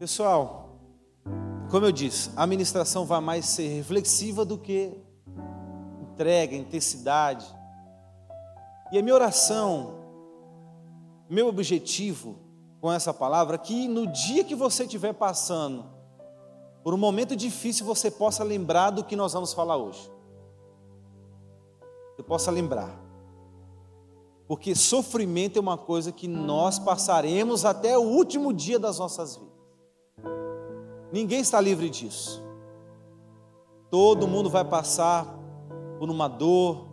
Pessoal, como eu disse, a ministração vai mais ser reflexiva do que entrega, intensidade. E a minha oração, meu objetivo com essa palavra, é que no dia que você estiver passando por um momento difícil, você possa lembrar do que nós vamos falar hoje. Você possa lembrar. Porque sofrimento é uma coisa que nós passaremos até o último dia das nossas vidas. Ninguém está livre disso. Todo mundo vai passar por uma dor,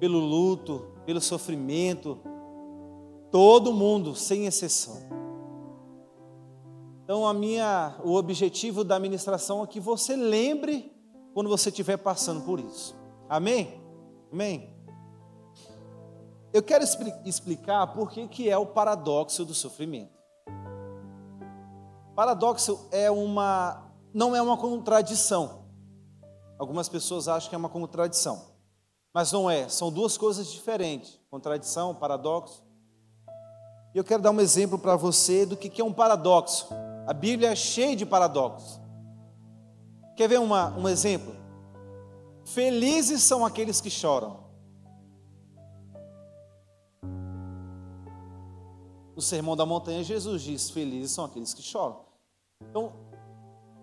pelo luto, pelo sofrimento. Todo mundo, sem exceção. Então, a minha, o objetivo da ministração é que você lembre quando você estiver passando por isso. Amém? Amém? Eu quero explicar por que, que é o paradoxo do sofrimento. Paradoxo é uma, não é uma contradição. Algumas pessoas acham que é uma contradição, mas não é, são duas coisas diferentes: contradição, paradoxo. E eu quero dar um exemplo para você do que é um paradoxo. A Bíblia é cheia de paradoxos. Quer ver uma, um exemplo? Felizes são aqueles que choram. No Sermão da Montanha, Jesus diz: Felizes são aqueles que choram. Então,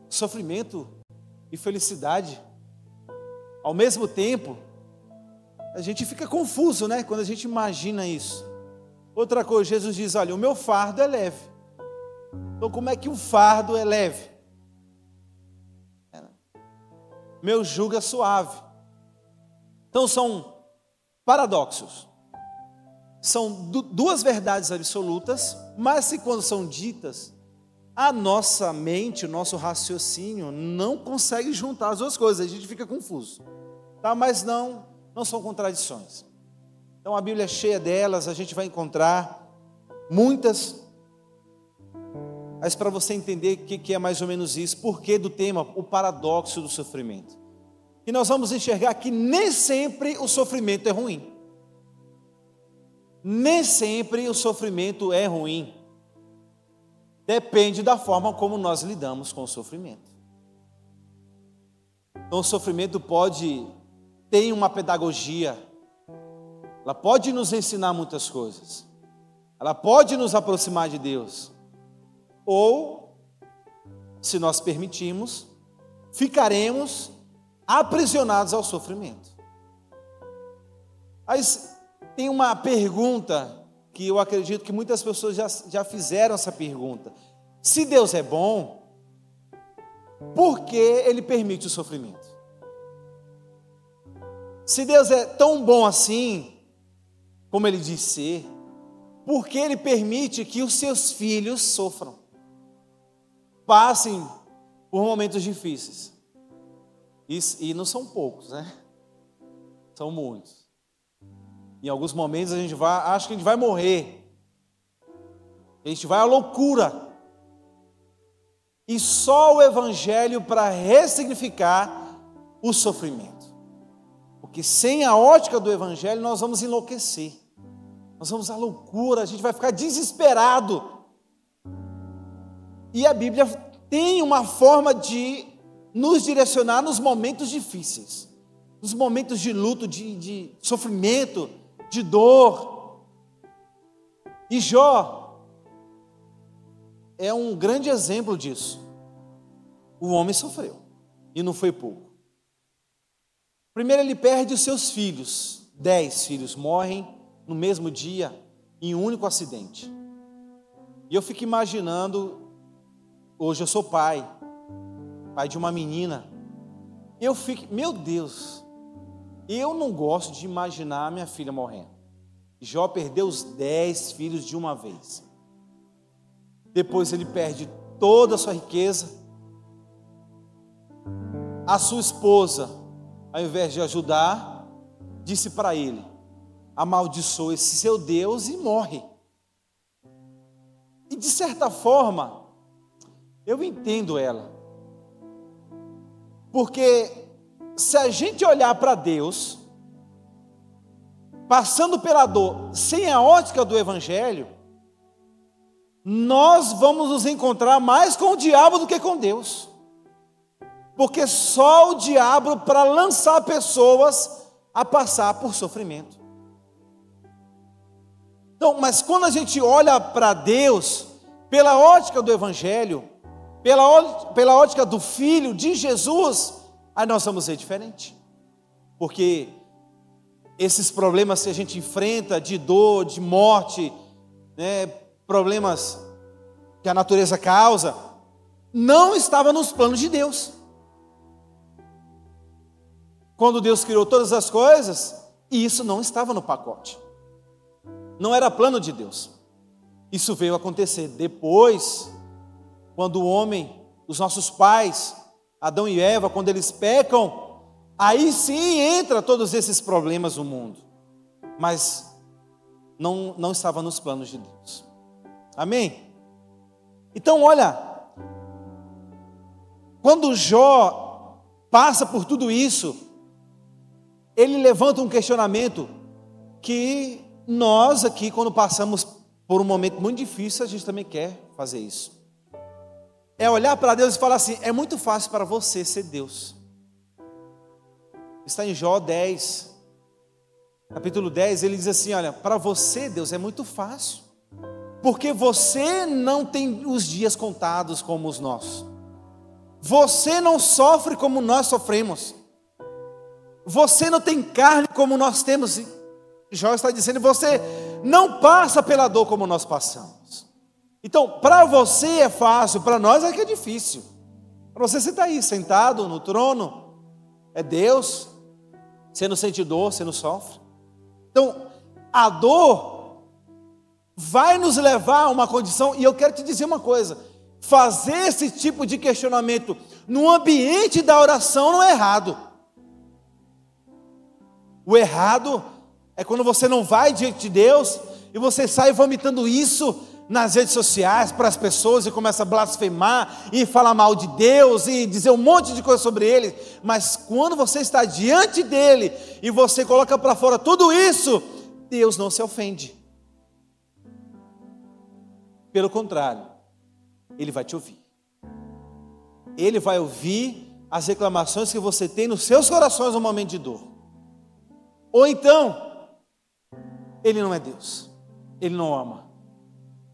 sofrimento e felicidade ao mesmo tempo, a gente fica confuso, né? Quando a gente imagina isso. Outra coisa, Jesus diz: Olha, o meu fardo é leve. Então, como é que o fardo é leve? Meu jugo é suave. Então, são paradoxos. São duas verdades absolutas, mas se quando são ditas, a nossa mente, o nosso raciocínio não consegue juntar as duas coisas, a gente fica confuso. Tá? Mas não, não são contradições. Então a Bíblia é cheia delas, a gente vai encontrar muitas. Mas para você entender o que é mais ou menos isso, por que do tema, o paradoxo do sofrimento. E nós vamos enxergar que nem sempre o sofrimento é ruim. Nem sempre o sofrimento é ruim. Depende da forma como nós lidamos com o sofrimento. Então, o sofrimento pode ter uma pedagogia, ela pode nos ensinar muitas coisas, ela pode nos aproximar de Deus, ou, se nós permitirmos, ficaremos aprisionados ao sofrimento. Mas tem uma pergunta que eu acredito que muitas pessoas já, já fizeram essa pergunta. Se Deus é bom, por que Ele permite o sofrimento? Se Deus é tão bom assim, como Ele diz ser, por que Ele permite que os seus filhos sofram? Passem por momentos difíceis. E, e não são poucos, né? São muitos. Em alguns momentos a gente vai, acha que a gente vai morrer. A gente vai à loucura. E só o Evangelho para ressignificar o sofrimento. Porque sem a ótica do Evangelho nós vamos enlouquecer. Nós vamos à loucura, a gente vai ficar desesperado. E a Bíblia tem uma forma de nos direcionar nos momentos difíceis, nos momentos de luto, de, de sofrimento, de dor. E Jó é um grande exemplo disso. O homem sofreu, e não foi pouco. Primeiro, ele perde os seus filhos. Dez filhos morrem no mesmo dia, em um único acidente. E eu fico imaginando, hoje eu sou pai, pai de uma menina. Eu fico, meu Deus, eu não gosto de imaginar minha filha morrendo. Jó perdeu os dez filhos de uma vez. Depois ele perde toda a sua riqueza. A sua esposa, ao invés de ajudar, disse para ele: amaldiçoa esse seu Deus e morre. E de certa forma, eu entendo ela. Porque se a gente olhar para Deus, passando pela dor, sem a ótica do Evangelho, nós vamos nos encontrar mais com o diabo do que com Deus. Porque só o diabo para lançar pessoas a passar por sofrimento. Então, mas quando a gente olha para Deus, pela ótica do Evangelho, pela, pela ótica do Filho de Jesus, aí nós vamos ver diferente. Porque esses problemas que a gente enfrenta de dor, de morte, né, problemas que a natureza causa, não estava nos planos de Deus. Quando Deus criou todas as coisas, isso não estava no pacote. Não era plano de Deus. Isso veio acontecer depois, quando o homem, os nossos pais, Adão e Eva, quando eles pecam, aí sim entra todos esses problemas no mundo. Mas não, não estava nos planos de Deus. Amém? Então, olha, quando Jó passa por tudo isso, ele levanta um questionamento que nós aqui, quando passamos por um momento muito difícil, a gente também quer fazer isso. É olhar para Deus e falar assim: é muito fácil para você ser Deus. Está em Jó 10, capítulo 10, ele diz assim: Olha, para você, Deus, é muito fácil, porque você não tem os dias contados como os nossos, você não sofre como nós sofremos, você não tem carne como nós temos. Jó está dizendo: você não passa pela dor como nós passamos. Então, para você é fácil, para nós é que é difícil. Para você, você está aí sentado no trono, é Deus, você não sente dor, você não sofre. Então, a dor vai nos levar a uma condição, e eu quero te dizer uma coisa: fazer esse tipo de questionamento no ambiente da oração não é errado. O errado é quando você não vai diante de Deus e você sai vomitando isso nas redes sociais para as pessoas e começa a blasfemar e falar mal de Deus e dizer um monte de coisa sobre ele, mas quando você está diante dele e você coloca para fora tudo isso, Deus não se ofende. Pelo contrário, ele vai te ouvir. Ele vai ouvir as reclamações que você tem nos seus corações no momento de dor. Ou então, ele não é Deus, ele não ama.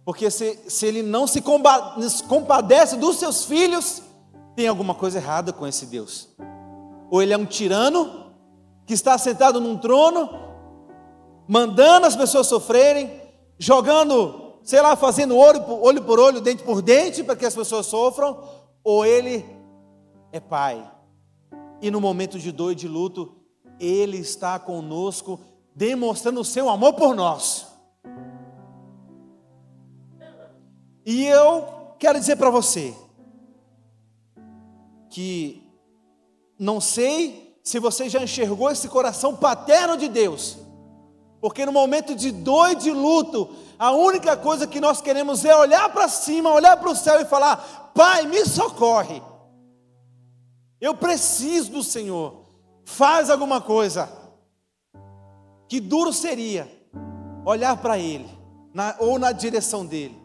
Porque se, se ele não se compadece dos seus filhos, tem alguma coisa errada com esse Deus. Ou ele é um tirano que está sentado num trono, mandando as pessoas sofrerem, jogando, sei lá, fazendo olho por olho, por olho dente por dente, para que as pessoas sofram, ou ele é pai. E no momento de dor e de luto, ele está conosco, demonstrando o seu amor por nós. E eu quero dizer para você que não sei se você já enxergou esse coração paterno de Deus, porque no momento de dor e de luto, a única coisa que nós queremos é olhar para cima, olhar para o céu e falar: Pai, me socorre. Eu preciso do Senhor faz alguma coisa. Que duro seria olhar para Ele, na, ou na direção dele,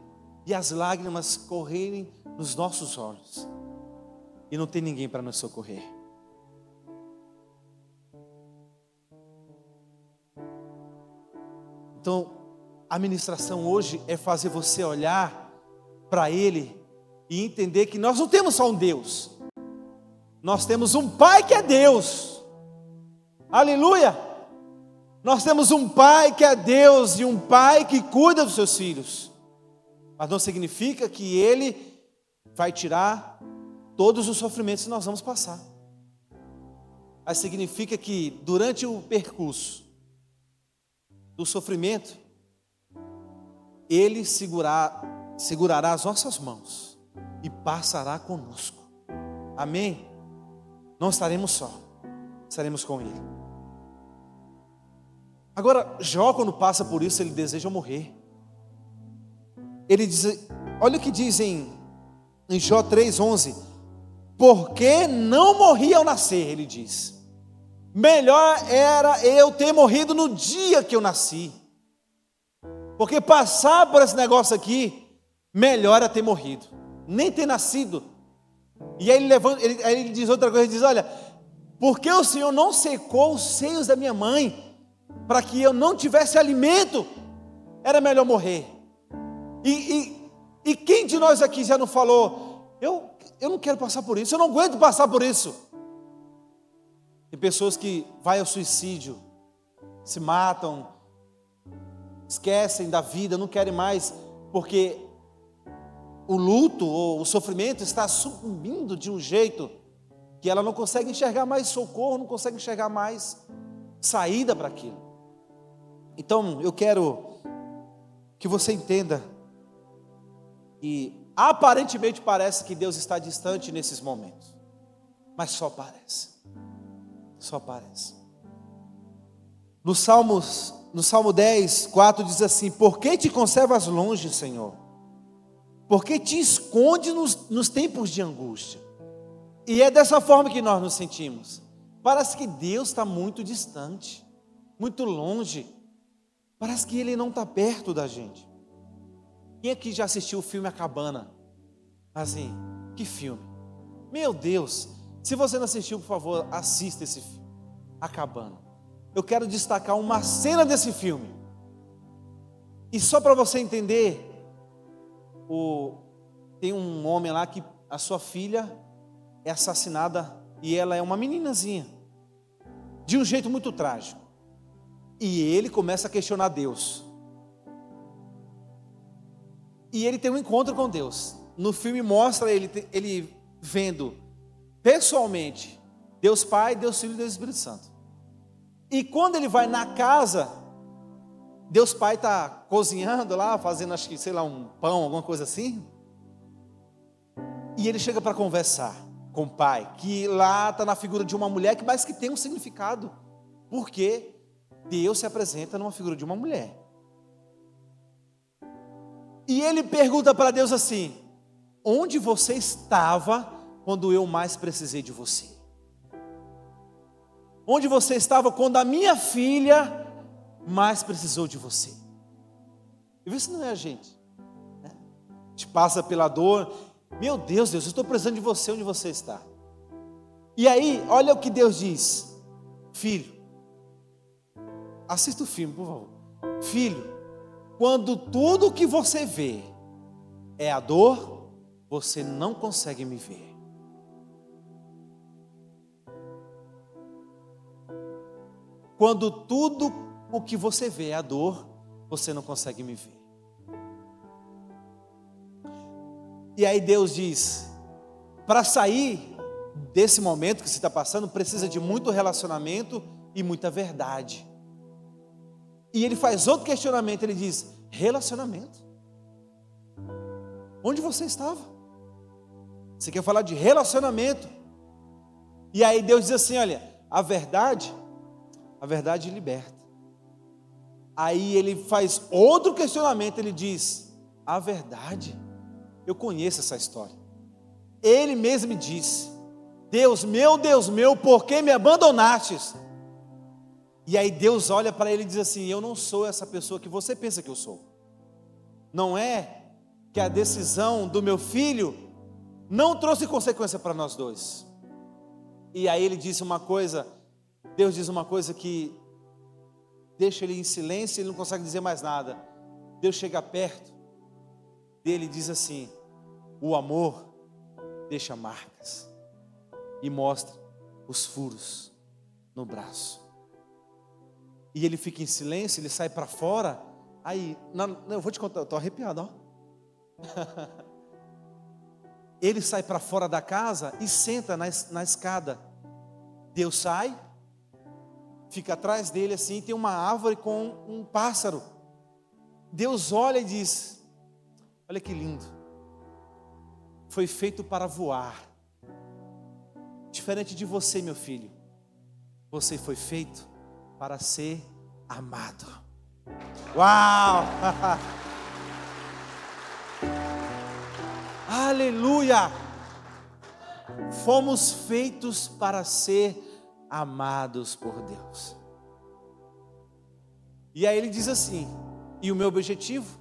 e as lágrimas correrem nos nossos olhos, e não tem ninguém para nos socorrer. Então, a ministração hoje é fazer você olhar para Ele e entender que nós não temos só um Deus, nós temos um Pai que é Deus. Aleluia! Nós temos um pai que é Deus e um pai que cuida dos seus filhos. Mas não significa que ele vai tirar todos os sofrimentos que nós vamos passar. Mas significa que durante o percurso do sofrimento, ele segurar, segurará as nossas mãos e passará conosco. Amém? Não estaremos só, estaremos com ele. Agora, Jó, quando passa por isso, ele deseja morrer. Ele diz, olha o que diz em, em Jó 3,11: Porque não morri ao nascer, ele diz. Melhor era eu ter morrido no dia que eu nasci. Porque passar por esse negócio aqui melhor é ter morrido, nem ter nascido. E aí ele, levanta, ele, aí ele diz outra coisa, ele diz, olha, porque o Senhor não secou os seios da minha mãe, para que eu não tivesse alimento, era melhor morrer. E, e, e quem de nós aqui já não falou, eu, eu não quero passar por isso, eu não aguento passar por isso. Tem pessoas que vai ao suicídio, se matam, esquecem da vida, não querem mais, porque o luto ou o sofrimento está sucumbindo de um jeito que ela não consegue enxergar mais socorro, não consegue enxergar mais saída para aquilo. Então, eu quero que você entenda que aparentemente parece que Deus está distante nesses momentos, mas só parece. Só parece. No Salmos, no Salmo 10, 4 diz assim: Por que te conservas longe, Senhor? Por que te esconde nos, nos tempos de angústia? E é dessa forma que nós nos sentimos. Parece que Deus está muito distante, muito longe. Parece que Ele não está perto da gente. Quem aqui já assistiu o filme A Cabana? Assim, que filme? Meu Deus, se você não assistiu, por favor, assista esse filme, Acabando. Eu quero destacar uma cena desse filme. E só para você entender, o, tem um homem lá que a sua filha é assassinada e ela é uma meninazinha, de um jeito muito trágico. E ele começa a questionar Deus. E ele tem um encontro com Deus. No filme mostra ele, ele vendo pessoalmente, Deus Pai, Deus Filho e Deus Espírito Santo. E quando ele vai na casa, Deus Pai está cozinhando lá, fazendo, acho que, sei lá, um pão, alguma coisa assim. E ele chega para conversar com o pai, que lá está na figura de uma mulher, mais que tem um significado. Porque Deus se apresenta numa figura de uma mulher. E ele pergunta para Deus assim: Onde você estava quando eu mais precisei de você? Onde você estava quando a minha filha mais precisou de você? E vê se não é a gente. Né? A gente passa pela dor. Meu Deus, Deus, eu estou precisando de você onde você está. E aí, olha o que Deus diz: Filho, assista o filme, por favor. Filho, quando tudo o que você vê é a dor, você não consegue me ver. Quando tudo o que você vê é a dor, você não consegue me ver. E aí Deus diz: para sair desse momento que você está passando, precisa de muito relacionamento e muita verdade. E ele faz outro questionamento, ele diz: relacionamento. Onde você estava? Você quer falar de relacionamento? E aí Deus diz assim: olha, a verdade a verdade liberta. Aí ele faz outro questionamento, ele diz: A verdade, eu conheço essa história. Ele mesmo me disse: Deus meu, Deus meu, por que me abandonastes? E aí Deus olha para ele e diz assim: Eu não sou essa pessoa que você pensa que eu sou. Não é que a decisão do meu filho não trouxe consequência para nós dois. E aí ele disse uma coisa Deus diz uma coisa que deixa ele em silêncio, ele não consegue dizer mais nada. Deus chega perto dele e diz assim: O amor deixa marcas e mostra os furos no braço. E ele fica em silêncio, ele sai para fora. Aí, não, eu vou te contar, eu estou arrepiado, ó. ele sai para fora da casa e senta na, na escada. Deus sai, fica atrás dele assim, tem uma árvore com um pássaro. Deus olha e diz: Olha que lindo. Foi feito para voar. Diferente de você, meu filho. Você foi feito para ser amado. Uau! Aleluia! Fomos feitos para ser amados por Deus. E aí ele diz assim: e o meu objetivo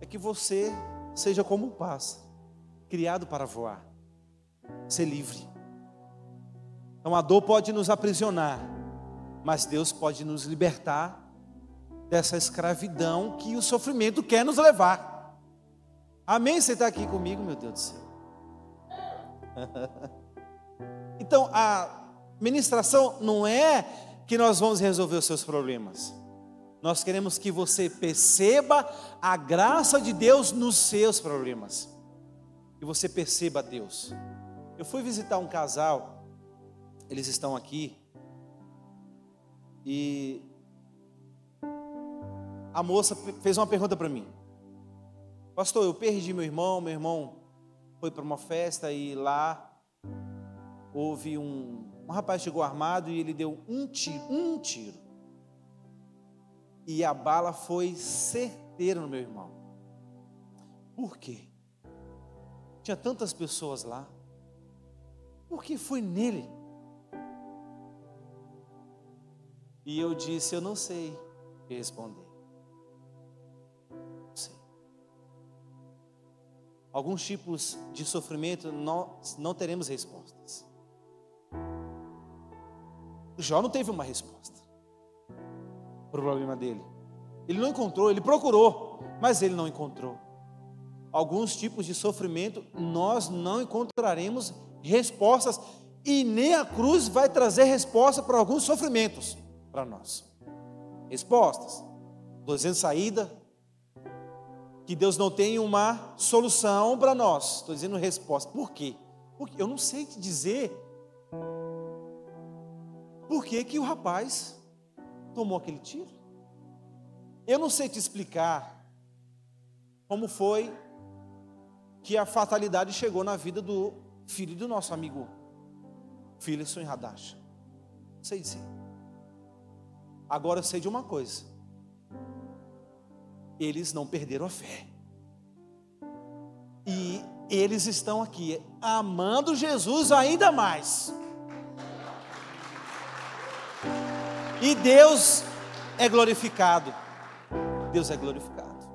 é que você seja como um pássaro, criado para voar, ser livre. Então a dor pode nos aprisionar, mas Deus pode nos libertar dessa escravidão que o sofrimento quer nos levar. Amém? Você está aqui comigo, meu Deus do céu. então a ministração não é que nós vamos resolver os seus problemas. Nós queremos que você perceba a graça de Deus nos seus problemas. Que você perceba Deus. Eu fui visitar um casal, eles estão aqui, e a moça fez uma pergunta para mim. Pastor, eu perdi meu irmão, meu irmão foi para uma festa e lá houve um, um rapaz chegou armado e ele deu um tiro, um tiro. E a bala foi certeira no meu irmão. Por quê? Tinha tantas pessoas lá. Por que foi nele? E eu disse, eu não sei responder. Não sei. Alguns tipos de sofrimento nós não teremos respostas. Jó não teve uma resposta para o problema dele. Ele não encontrou, ele procurou, mas ele não encontrou. Alguns tipos de sofrimento nós não encontraremos respostas e nem a cruz vai trazer resposta para alguns sofrimentos para nós. Respostas. Dizendo saída. Que Deus não tem uma solução para nós. Estou dizendo resposta. Por quê? Porque eu não sei te dizer por que, que o rapaz tomou aquele tiro. Eu não sei te explicar como foi que a fatalidade chegou na vida do filho do nosso amigo Philipson Hadash. Não sei dizer. Agora eu sei de uma coisa. Eles não perderam a fé. E eles estão aqui amando Jesus ainda mais. E Deus é glorificado. Deus é glorificado.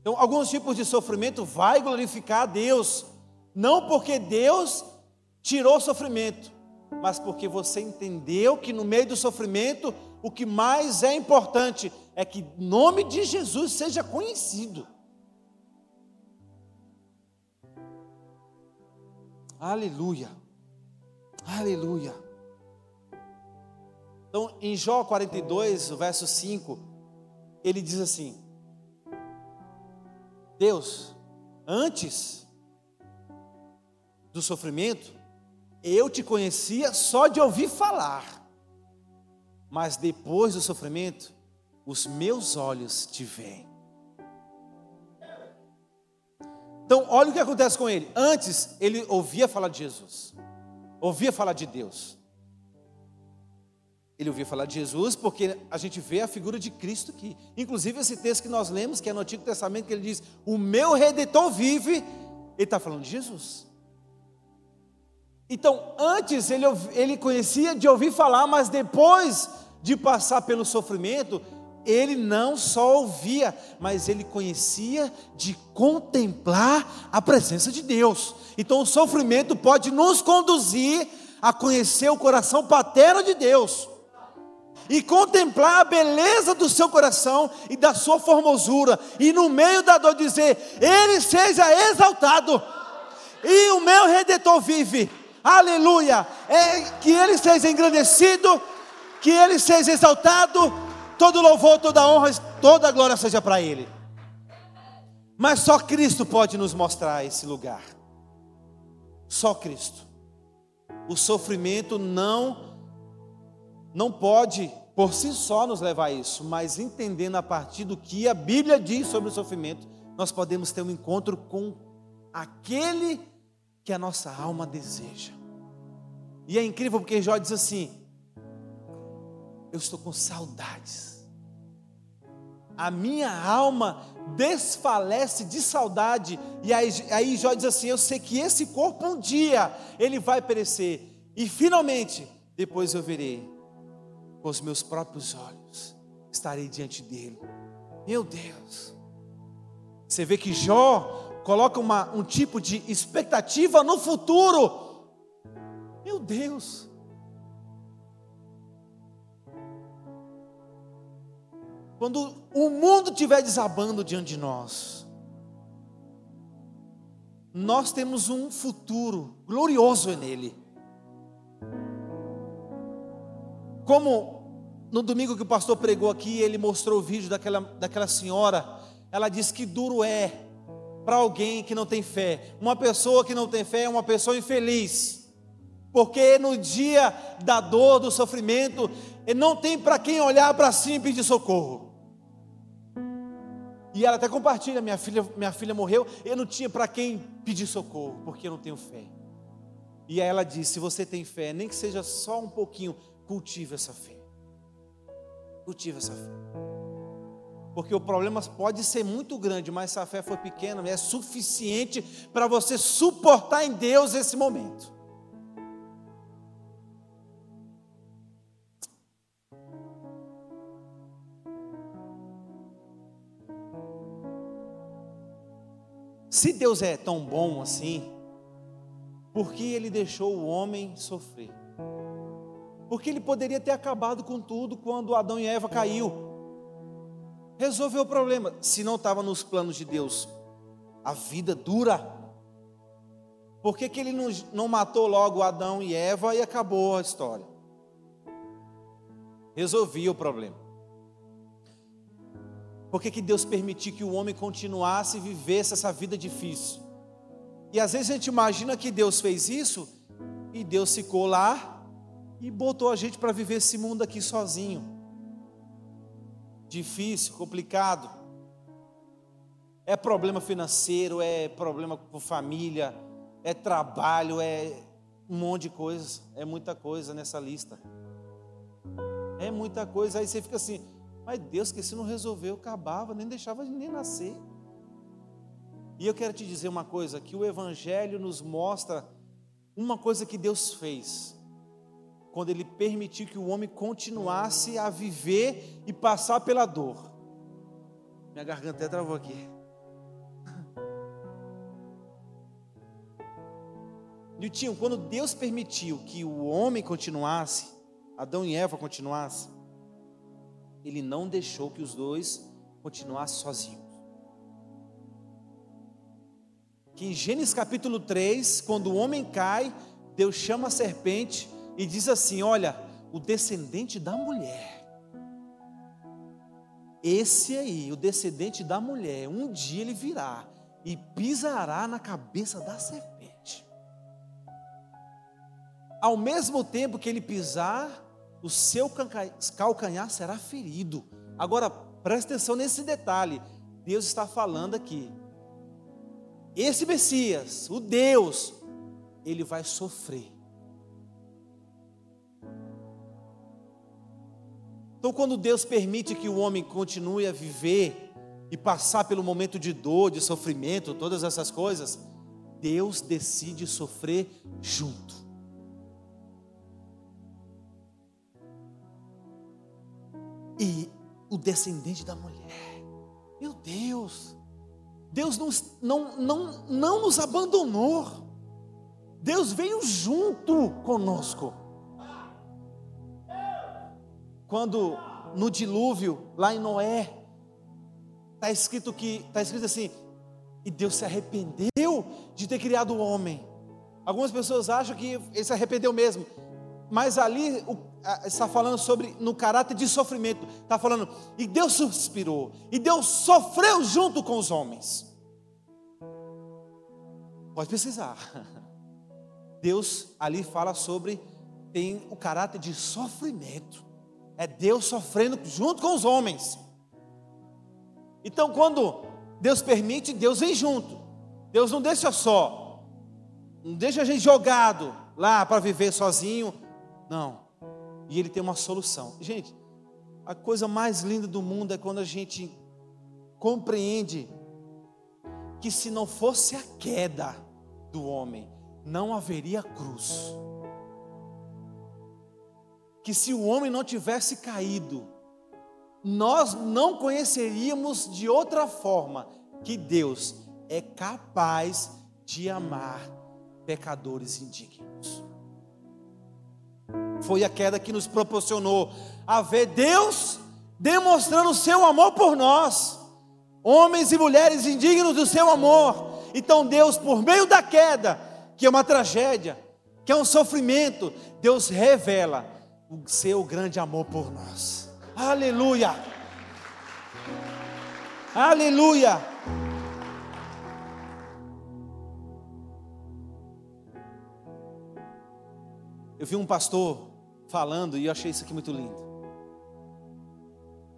Então, alguns tipos de sofrimento vai glorificar a Deus, não porque Deus tirou o sofrimento, mas porque você entendeu que no meio do sofrimento, o que mais é importante é que o nome de Jesus seja conhecido. Aleluia. Aleluia. Então, em Jó 42, o verso 5, ele diz assim: Deus, antes do sofrimento, eu te conhecia só de ouvir falar, mas depois do sofrimento, os meus olhos te veem. Então, olha o que acontece com ele. Antes, ele ouvia falar de Jesus, ouvia falar de Deus. Ele ouvia falar de Jesus porque a gente vê a figura de Cristo aqui. Inclusive esse texto que nós lemos, que é no Antigo Testamento, que ele diz: O meu redentor vive. Ele está falando de Jesus. Então, antes ele, ele conhecia de ouvir falar, mas depois de passar pelo sofrimento, ele não só ouvia, mas ele conhecia de contemplar a presença de Deus. Então, o sofrimento pode nos conduzir a conhecer o coração paterno de Deus e contemplar a beleza do seu coração e da sua formosura, e no meio da dor dizer: Ele seja exaltado, e o meu redentor vive, aleluia, é que Ele seja engrandecido, que Ele seja exaltado, todo louvor, toda honra, toda glória seja para Ele. Mas só Cristo pode nos mostrar esse lugar. Só Cristo. O sofrimento não não pode por si só nos levar a isso, mas entendendo a partir do que a Bíblia diz sobre o sofrimento, nós podemos ter um encontro com aquele que a nossa alma deseja. E é incrível porque Jó diz assim: Eu estou com saudades. A minha alma desfalece de saudade. E aí, aí Jó diz assim: Eu sei que esse corpo um dia ele vai perecer. E finalmente, depois eu verei com os meus próprios olhos, estarei diante dele. Meu Deus, Você vê que Jó coloca uma, um tipo de expectativa no futuro. Meu Deus. Quando o mundo estiver desabando diante de nós, nós temos um futuro glorioso nele. Como no domingo que o pastor pregou aqui, ele mostrou o vídeo daquela, daquela senhora, ela disse que duro é para alguém que não tem fé. Uma pessoa que não tem fé é uma pessoa infeliz. Porque no dia da dor, do sofrimento, não tem para quem olhar para si e pedir socorro. E ela até compartilha: minha filha, minha filha morreu, eu não tinha para quem pedir socorro, porque eu não tenho fé. E aí ela disse: se você tem fé, nem que seja só um pouquinho, cultive essa fé. Cultive essa fé. Porque o problema pode ser muito grande, mas se a fé for pequena, é suficiente para você suportar em Deus esse momento. Se Deus é tão bom assim, por que ele deixou o homem sofrer? Porque ele poderia ter acabado com tudo quando Adão e Eva caiu. Resolveu o problema. Se não estava nos planos de Deus, a vida dura. Por que, que ele não, não matou logo Adão e Eva e acabou a história? Resolvia o problema. Por que, que Deus permitiu que o homem continuasse e vivesse essa vida difícil? E às vezes a gente imagina que Deus fez isso e Deus ficou lá e botou a gente para viver esse mundo aqui sozinho. Difícil, complicado. É problema financeiro, é problema com família, é trabalho, é um monte de coisas. É muita coisa nessa lista. É muita coisa. Aí você fica assim, mas Deus que se não resolveu, acabava, nem deixava de nem nascer. E eu quero te dizer uma coisa, que o Evangelho nos mostra uma coisa que Deus fez. Quando Ele permitiu que o homem continuasse a viver e passar pela dor. Minha garganta até travou aqui. Niltinho, quando Deus permitiu que o homem continuasse, Adão e Eva continuassem, ele não deixou que os dois continuassem sozinhos. Que em Gênesis capítulo 3, quando o homem cai, Deus chama a serpente e diz assim: Olha, o descendente da mulher, esse aí, o descendente da mulher, um dia ele virá e pisará na cabeça da serpente. Ao mesmo tempo que ele pisar, o seu calcanhar será ferido. Agora, preste atenção nesse detalhe. Deus está falando aqui. Esse Messias, o Deus, ele vai sofrer. Então, quando Deus permite que o homem continue a viver e passar pelo momento de dor, de sofrimento, todas essas coisas, Deus decide sofrer junto. E o descendente da mulher. Meu Deus, Deus não, não, não, não nos abandonou. Deus veio junto conosco. Quando no dilúvio, lá em Noé, está escrito que está escrito assim, e Deus se arrependeu de ter criado o homem. Algumas pessoas acham que ele se arrependeu mesmo. Mas ali está falando sobre no caráter de sofrimento. Está falando, e Deus suspirou, e Deus sofreu junto com os homens. Pode precisar. Deus ali fala sobre, tem o caráter de sofrimento. É Deus sofrendo junto com os homens. Então, quando Deus permite, Deus vem junto. Deus não deixa só, não deixa a gente jogado lá para viver sozinho não. E ele tem uma solução. Gente, a coisa mais linda do mundo é quando a gente compreende que se não fosse a queda do homem, não haveria cruz. Que se o homem não tivesse caído, nós não conheceríamos de outra forma que Deus é capaz de amar pecadores indignos. Foi a queda que nos proporcionou a ver Deus demonstrando o seu amor por nós, homens e mulheres indignos do seu amor. Então, Deus, por meio da queda, que é uma tragédia, que é um sofrimento, Deus revela o seu grande amor por nós. Aleluia! Aleluia! Eu vi um pastor falando e eu achei isso aqui muito lindo.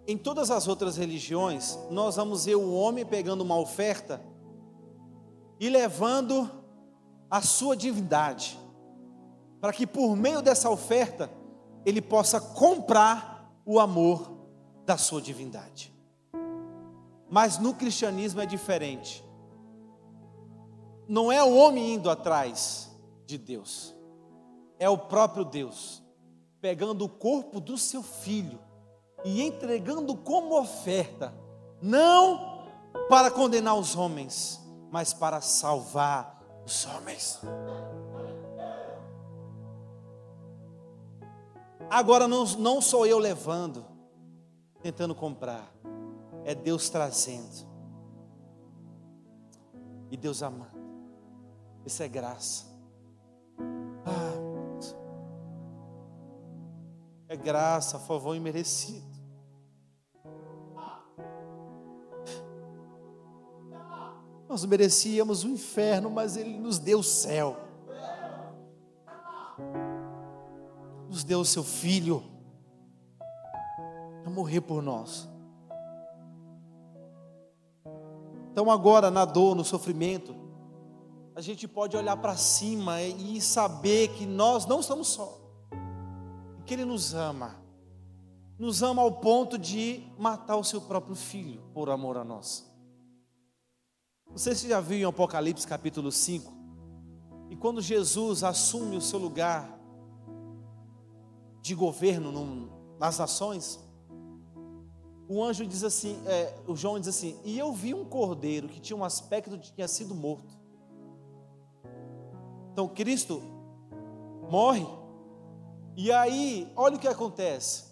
Em todas as outras religiões, nós vamos ver o homem pegando uma oferta e levando a sua divindade, para que por meio dessa oferta ele possa comprar o amor da sua divindade. Mas no cristianismo é diferente. Não é o homem indo atrás de Deus é o próprio Deus, pegando o corpo do seu filho e entregando como oferta, não para condenar os homens, mas para salvar os homens. Agora não, não sou eu levando, tentando comprar, é Deus trazendo, e Deus amando. Isso é graça. É graça, favor imerecido. Nós merecíamos o inferno, mas Ele nos deu o céu. Nos deu o seu filho a morrer por nós. Então, agora, na dor, no sofrimento, a gente pode olhar para cima e saber que nós não estamos só que Ele nos ama. Nos ama ao ponto de matar o seu próprio filho por amor a nós. Você já viu em Apocalipse capítulo 5? E quando Jesus assume o seu lugar de governo nas nações, o anjo diz assim, é, o João diz assim, e eu vi um cordeiro que tinha um aspecto de que tinha sido morto. Então Cristo morre e aí, olha o que acontece.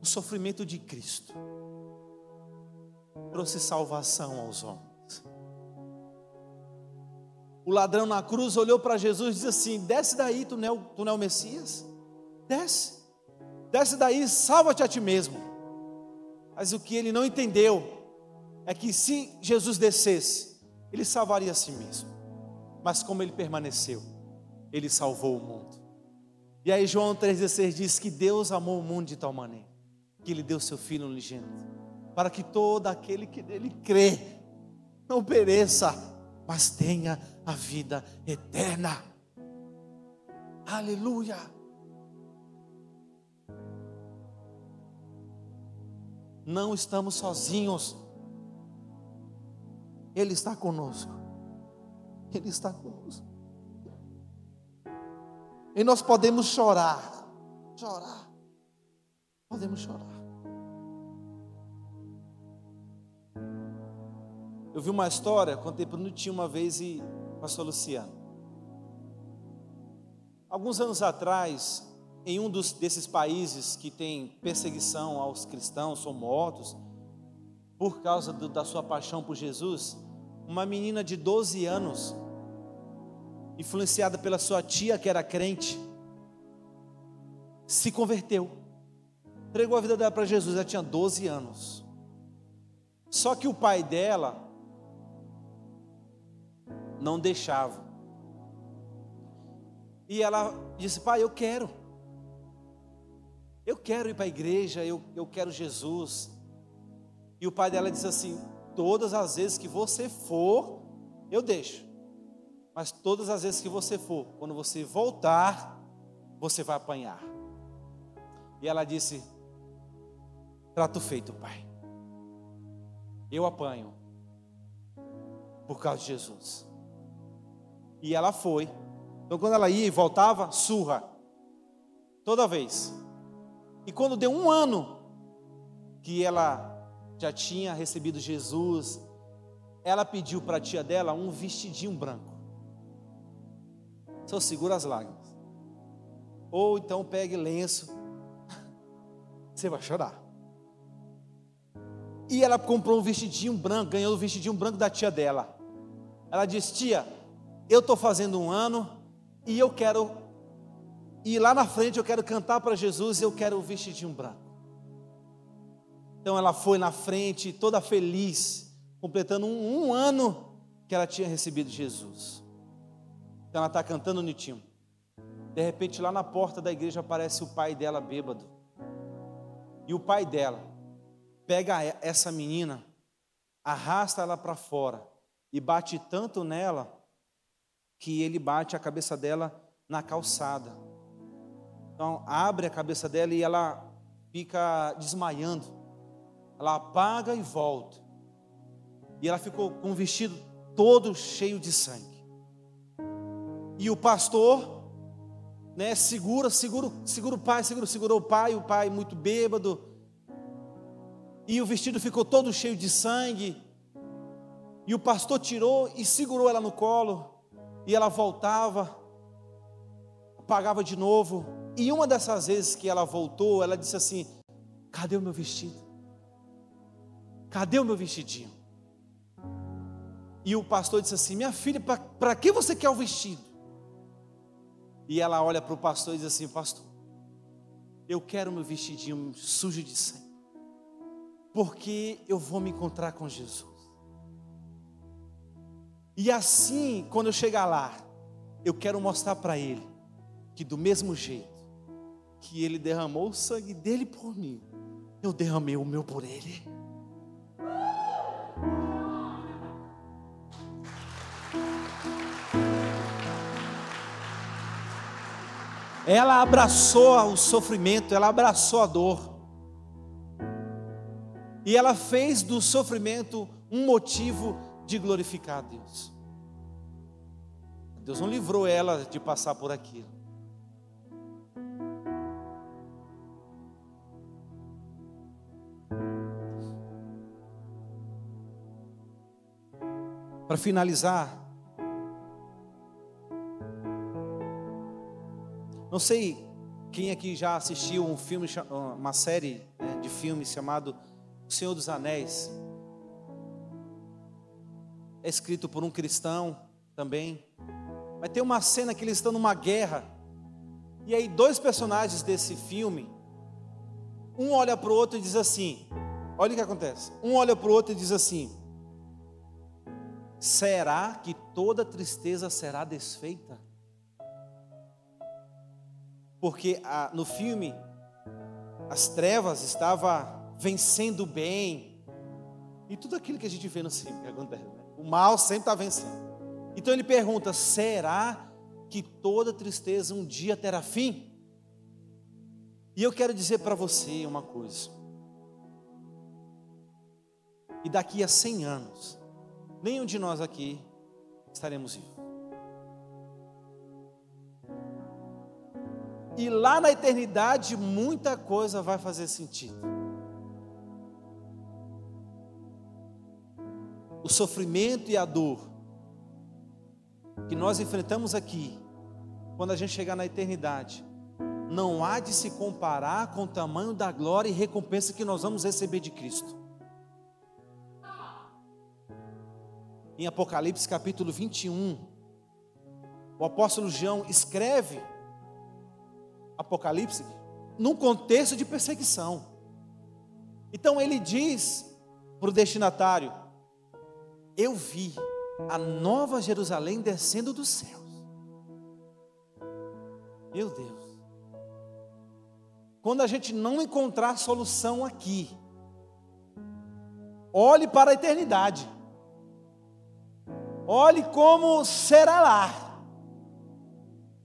O sofrimento de Cristo trouxe salvação aos homens. O ladrão na cruz olhou para Jesus e disse assim: Desce daí, tu não, é o, tu não é o Messias? Desce, desce daí, salva-te a ti mesmo. Mas o que ele não entendeu é que se Jesus descesse, ele salvaria a si mesmo. Mas como ele permaneceu, ele salvou o mundo. E aí João 3,16 diz que Deus amou o mundo de tal maneira que ele deu seu filho unigênito, para que todo aquele que nele crê não pereça, mas tenha a vida eterna. Aleluia. Não estamos sozinhos. Ele está conosco. Ele está conosco. E nós podemos chorar. Chorar. Podemos chorar. Eu vi uma história, contei para o tinha uma vez e pastor Luciano. Alguns anos atrás, em um dos, desses países que tem perseguição aos cristãos, são mortos, por causa do, da sua paixão por Jesus, uma menina de 12 anos, influenciada pela sua tia que era crente, se converteu, entregou a vida dela para Jesus, ela tinha 12 anos. Só que o pai dela não deixava. E ela disse: Pai, eu quero. Eu quero ir para a igreja, eu, eu quero Jesus. E o pai dela disse assim: todas as vezes que você for, eu deixo. Mas todas as vezes que você for, quando você voltar, você vai apanhar. E ela disse: Trato feito, pai. Eu apanho por causa de Jesus. E ela foi. Então, quando ela ia e voltava, surra. Toda vez. E quando deu um ano que ela já tinha recebido Jesus, ela pediu para a tia dela um vestidinho branco. Só segura as lágrimas. Ou então pegue lenço. Você vai chorar. E ela comprou um vestidinho branco, ganhou o um vestidinho branco da tia dela. Ela disse: Tia, eu estou fazendo um ano e eu quero ir lá na frente, eu quero cantar para Jesus e eu quero o um vestidinho branco. Então ela foi na frente, toda feliz, completando um, um ano que ela tinha recebido Jesus. Então ela está cantando nitinho. De repente, lá na porta da igreja aparece o pai dela bêbado. E o pai dela pega essa menina, arrasta ela para fora e bate tanto nela que ele bate a cabeça dela na calçada. Então, abre a cabeça dela e ela fica desmaiando. Ela apaga e volta. E ela ficou com o vestido todo cheio de sangue. E o pastor, né, segura, segura, segura o pai, segura, segurou o pai, o pai muito bêbado. E o vestido ficou todo cheio de sangue. E o pastor tirou e segurou ela no colo. E ela voltava, apagava de novo. E uma dessas vezes que ela voltou, ela disse assim: Cadê o meu vestido? Cadê o meu vestidinho? E o pastor disse assim: Minha filha, para que você quer o vestido? E ela olha para o pastor e diz assim: Pastor, eu quero meu vestidinho sujo de sangue, porque eu vou me encontrar com Jesus. E assim, quando eu chegar lá, eu quero mostrar para ele que, do mesmo jeito que ele derramou o sangue dele por mim, eu derramei o meu por ele. Ela abraçou o sofrimento, ela abraçou a dor. E ela fez do sofrimento um motivo de glorificar a Deus. Deus não livrou ela de passar por aquilo. Para finalizar, Não sei quem aqui já assistiu um filme, uma série né, de filmes chamado O Senhor dos Anéis. É escrito por um cristão também. Mas tem uma cena que eles estão numa guerra. E aí dois personagens desse filme, um olha para o outro e diz assim: Olha o que acontece. Um olha para o outro e diz assim: Será que toda tristeza será desfeita? Porque a, no filme as trevas estavam vencendo o bem e tudo aquilo que a gente vê no filme acontece. Né? O mal sempre está vencendo. Então ele pergunta: será que toda tristeza um dia terá fim? E eu quero dizer para você uma coisa. E daqui a 100 anos, nenhum de nós aqui estaremos vivos. E lá na eternidade, muita coisa vai fazer sentido. O sofrimento e a dor que nós enfrentamos aqui, quando a gente chegar na eternidade, não há de se comparar com o tamanho da glória e recompensa que nós vamos receber de Cristo. Em Apocalipse capítulo 21, o apóstolo João escreve Apocalipse, num contexto de perseguição. Então ele diz para o destinatário: Eu vi a nova Jerusalém descendo dos céus. Meu Deus. Quando a gente não encontrar solução aqui, olhe para a eternidade. Olhe como será lá.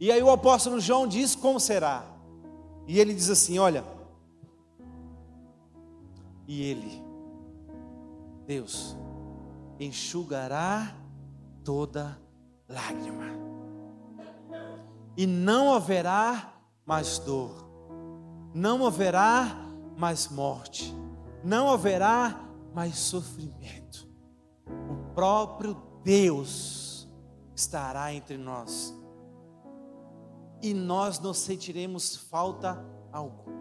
E aí o apóstolo João diz como será. E ele diz assim: Olha, e ele, Deus, enxugará toda lágrima, e não haverá mais dor, não haverá mais morte, não haverá mais sofrimento. O próprio Deus estará entre nós e nós não sentiremos falta alguma.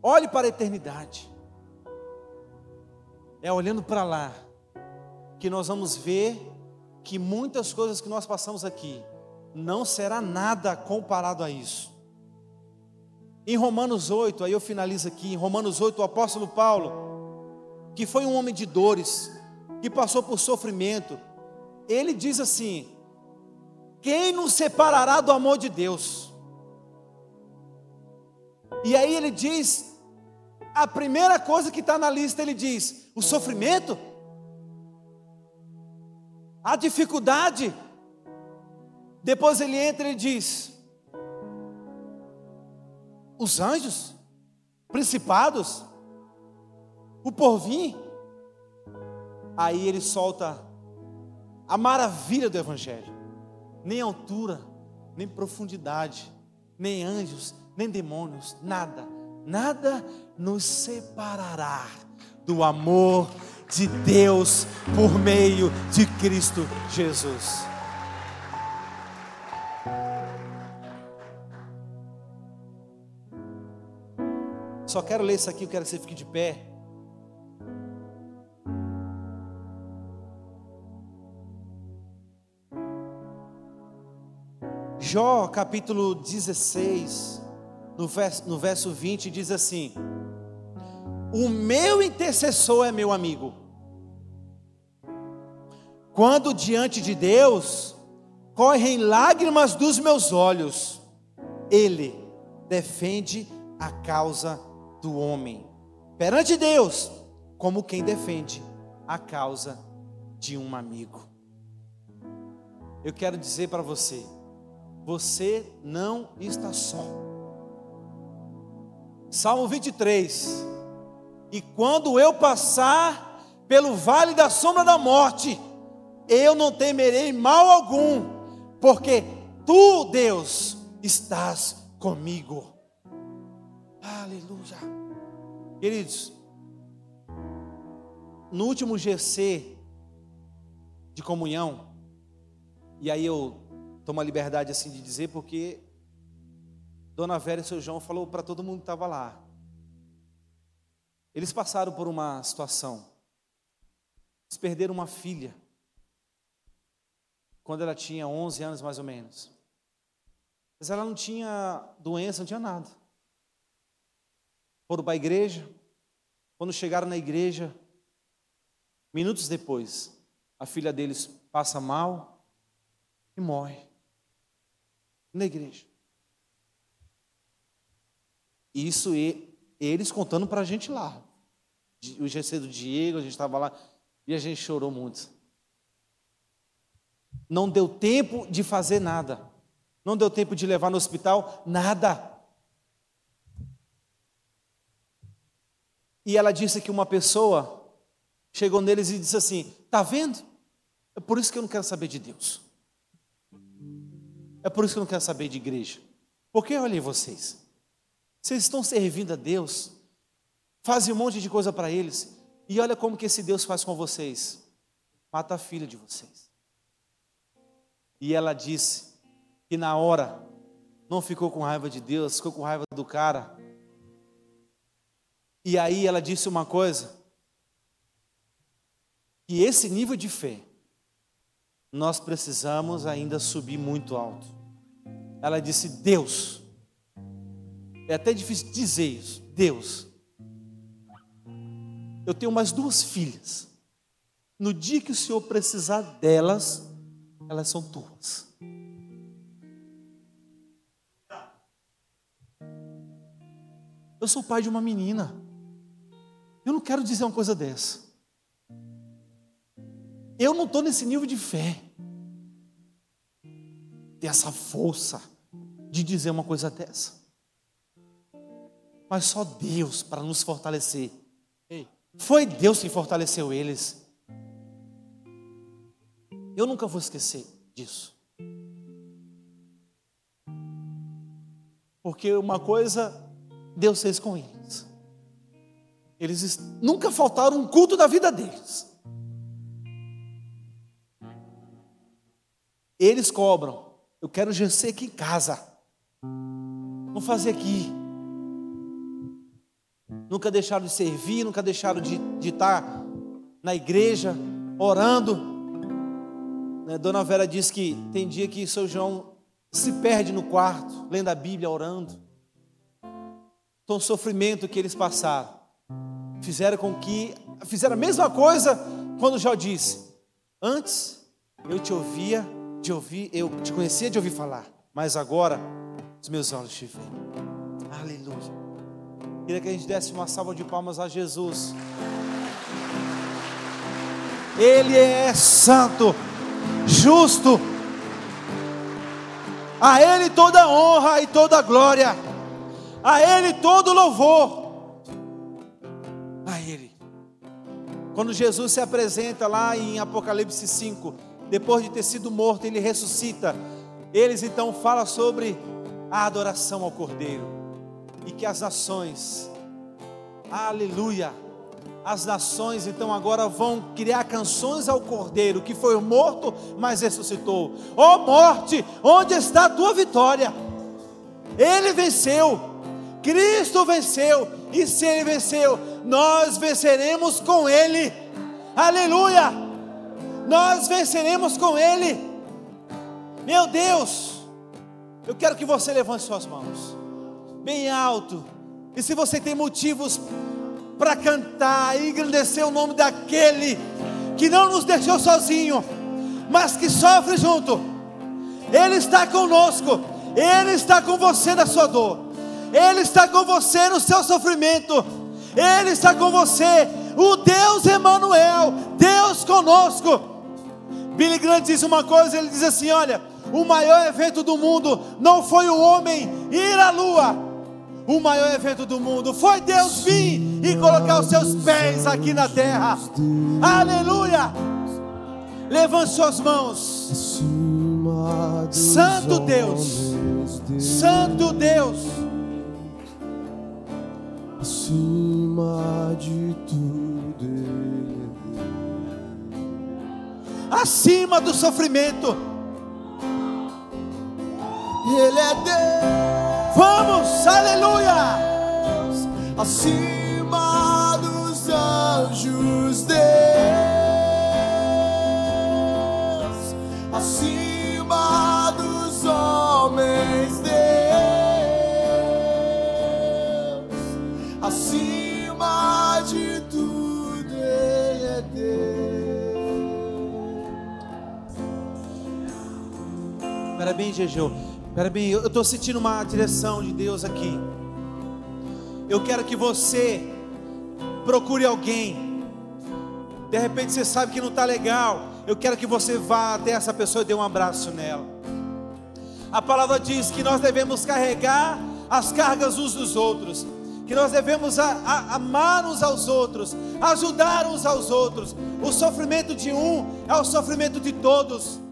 Olhe para a eternidade. É olhando para lá que nós vamos ver que muitas coisas que nós passamos aqui não será nada comparado a isso. Em Romanos 8, aí eu finalizo aqui, em Romanos 8, o apóstolo Paulo, que foi um homem de dores, que passou por sofrimento, ele diz assim: Quem nos separará do amor de Deus? E aí ele diz, a primeira coisa que está na lista, ele diz: o sofrimento, a dificuldade. Depois ele entra e diz: os anjos, principados, o porvir. Aí ele solta a maravilha do Evangelho: nem altura, nem profundidade, nem anjos, nem demônios, nada, nada nos separará do amor de Deus por meio de Cristo Jesus. Só quero ler isso aqui, eu quero que você fique de pé. Jó capítulo 16, no verso, no verso 20, diz assim: O meu intercessor é meu amigo. Quando diante de Deus correm lágrimas dos meus olhos, Ele defende a causa do homem perante Deus, como quem defende a causa de um amigo. Eu quero dizer para você, você não está só. Salmo 23. E quando eu passar pelo vale da sombra da morte, eu não temerei mal algum, porque tu, Deus, estás comigo. Aleluia. Queridos, no último GC de comunhão, e aí eu tomo a liberdade assim de dizer, porque Dona Vera e seu João falou para todo mundo que estava lá. Eles passaram por uma situação. Eles perderam uma filha. Quando ela tinha 11 anos mais ou menos. Mas ela não tinha doença, não tinha nada foram para a igreja. Quando chegaram na igreja, minutos depois, a filha deles passa mal e morre na igreja. Isso eles contando para a gente lá. O GC do Diego, a gente estava lá e a gente chorou muito. Não deu tempo de fazer nada. Não deu tempo de levar no hospital nada. E ela disse que uma pessoa chegou neles e disse assim: Está vendo? É por isso que eu não quero saber de Deus. É por isso que eu não quero saber de igreja. Porque olhem vocês. Vocês estão servindo a Deus, fazem um monte de coisa para eles, e olha como que esse Deus faz com vocês. Mata a filha de vocês. E ela disse que na hora não ficou com raiva de Deus, ficou com raiva do cara e aí ela disse uma coisa: que esse nível de fé, nós precisamos ainda subir muito alto. Ela disse: Deus, é até difícil dizer isso, Deus, eu tenho mais duas filhas. No dia que o Senhor precisar delas, elas são tuas. Eu sou pai de uma menina. Eu não quero dizer uma coisa dessa. Eu não estou nesse nível de fé, dessa força de dizer uma coisa dessa. Mas só Deus para nos fortalecer. Foi Deus que fortaleceu eles. Eu nunca vou esquecer disso. Porque uma coisa Deus fez com eles. Eles nunca faltaram um culto da vida deles. Eles cobram. Eu quero GC aqui em casa. Vamos fazer aqui. Nunca deixaram de servir, nunca deixaram de, de estar na igreja, orando. Né, Dona Vera diz que tem dia que seu João se perde no quarto, lendo a Bíblia, orando. Então, o sofrimento que eles passaram fizeram com que fizeram a mesma coisa quando Jó disse: Antes eu te ouvia de ouvir, eu te conhecia de ouvir falar, mas agora os meus olhos te veem. Aleluia. Queria que a gente desse uma salva de palmas a Jesus. Ele é santo, justo. A Ele toda honra e toda glória. A Ele todo louvor. A Ele. Quando Jesus se apresenta lá em Apocalipse 5, depois de ter sido morto, ele ressuscita. Eles então falam sobre a adoração ao Cordeiro e que as nações, aleluia, as nações então agora vão criar canções ao Cordeiro que foi morto, mas ressuscitou. Ó oh, morte, onde está a tua vitória? Ele venceu, Cristo venceu, e se ele venceu, nós venceremos com ele. Aleluia! Nós venceremos com Ele. Meu Deus, eu quero que você levante suas mãos, bem alto, e se você tem motivos para cantar e engrandecer o nome daquele que não nos deixou sozinho, mas que sofre junto, Ele está conosco, Ele está com você na sua dor, Ele está com você no seu sofrimento, Ele está com você, o Deus Emanuel, Deus conosco. Billy Graham diz uma coisa, ele diz assim: olha, o maior evento do mundo não foi o homem ir à lua, o maior evento do mundo foi Deus vir e colocar os seus pés aqui na terra. Aleluia! Levante suas mãos. Santo Deus, Santo Deus, acima de tudo acima do sofrimento. Ele é Deus. Vamos, aleluia. Acima dos anjos, Deus. Acima Espera bem, Jejeu. Espera bem, eu estou sentindo uma direção de Deus aqui. Eu quero que você procure alguém. De repente você sabe que não está legal. Eu quero que você vá até essa pessoa e dê um abraço nela. A palavra diz que nós devemos carregar as cargas uns dos outros, que nós devemos a, a, amar uns aos outros, ajudar uns aos outros. O sofrimento de um é o sofrimento de todos.